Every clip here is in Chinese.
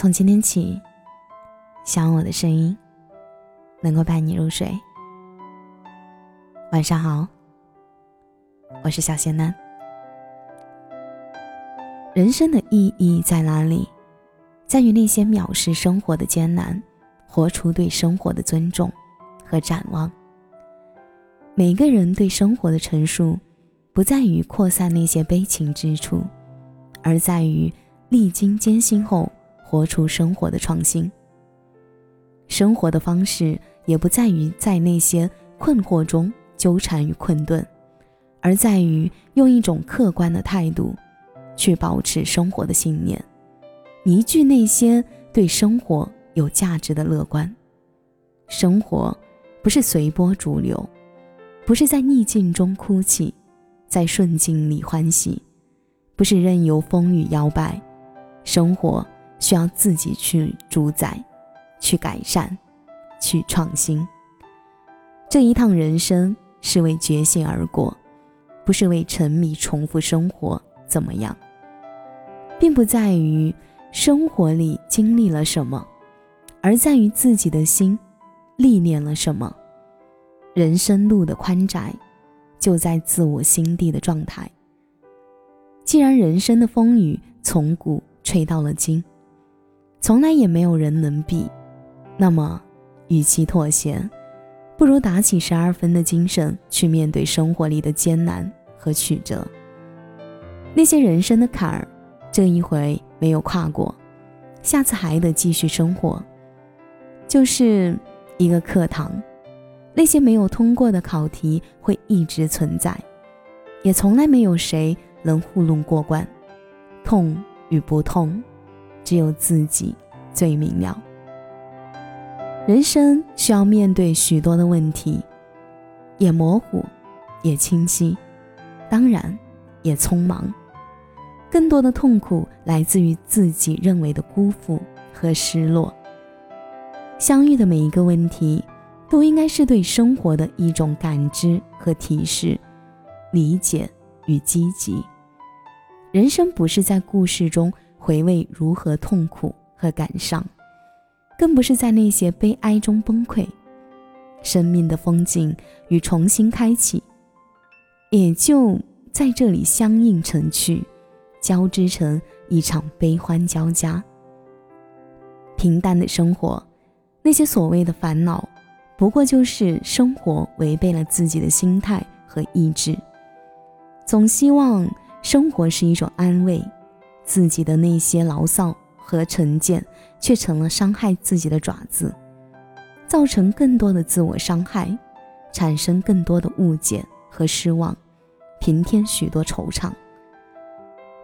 从今天起，希望我的声音能够伴你入睡。晚上好，我是小仙男。人生的意义在哪里？在于那些藐视生活的艰难，活出对生活的尊重和展望。每个人对生活的陈述，不在于扩散那些悲情之处，而在于历经艰辛后。活出生活的创新。生活的方式也不在于在那些困惑中纠缠与困顿，而在于用一种客观的态度，去保持生活的信念，凝聚那些对生活有价值的乐观。生活不是随波逐流，不是在逆境中哭泣，在顺境里欢喜，不是任由风雨摇摆。生活。需要自己去主宰，去改善，去创新。这一趟人生是为觉醒而过，不是为沉迷重复生活怎么样，并不在于生活里经历了什么，而在于自己的心历练了什么。人生路的宽窄，就在自我心地的状态。既然人生的风雨从古吹到了今。从来也没有人能避，那么，与其妥协，不如打起十二分的精神去面对生活里的艰难和曲折。那些人生的坎儿，这一回没有跨过，下次还得继续生活。就是一个课堂，那些没有通过的考题会一直存在，也从来没有谁能糊弄过关。痛与不痛。只有自己最明了。人生需要面对许多的问题，也模糊，也清晰，当然也匆忙。更多的痛苦来自于自己认为的辜负和失落。相遇的每一个问题，都应该是对生活的一种感知和提示，理解与积极。人生不是在故事中。回味如何痛苦和感伤，更不是在那些悲哀中崩溃。生命的风景与重新开启，也就在这里相映成趣，交织成一场悲欢交加。平淡的生活，那些所谓的烦恼，不过就是生活违背了自己的心态和意志。总希望生活是一种安慰。自己的那些牢骚和成见，却成了伤害自己的爪子，造成更多的自我伤害，产生更多的误解和失望，平添许多惆怅。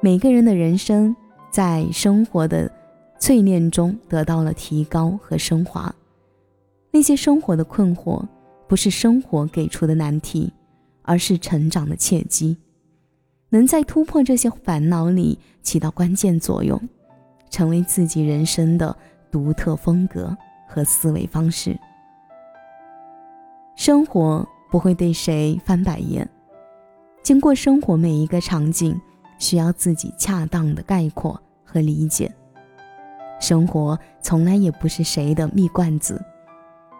每个人的人生在生活的淬炼中得到了提高和升华，那些生活的困惑，不是生活给出的难题，而是成长的契机。能在突破这些烦恼里起到关键作用，成为自己人生的独特风格和思维方式。生活不会对谁翻白眼，经过生活每一个场景，需要自己恰当的概括和理解。生活从来也不是谁的蜜罐子，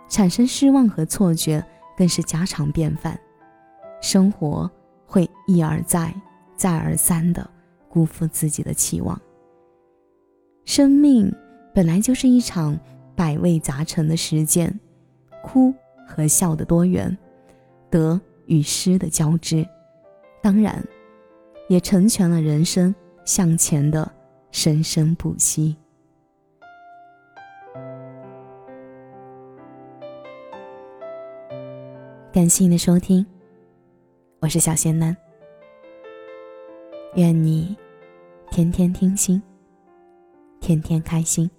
产生失望和错觉更是家常便饭。生活会一而再。再而三的辜负自己的期望。生命本来就是一场百味杂陈的实践，哭和笑的多元，得与失的交织，当然，也成全了人生向前的生生不息。感谢你的收听，我是小仙男。愿你天天听心，天天开心。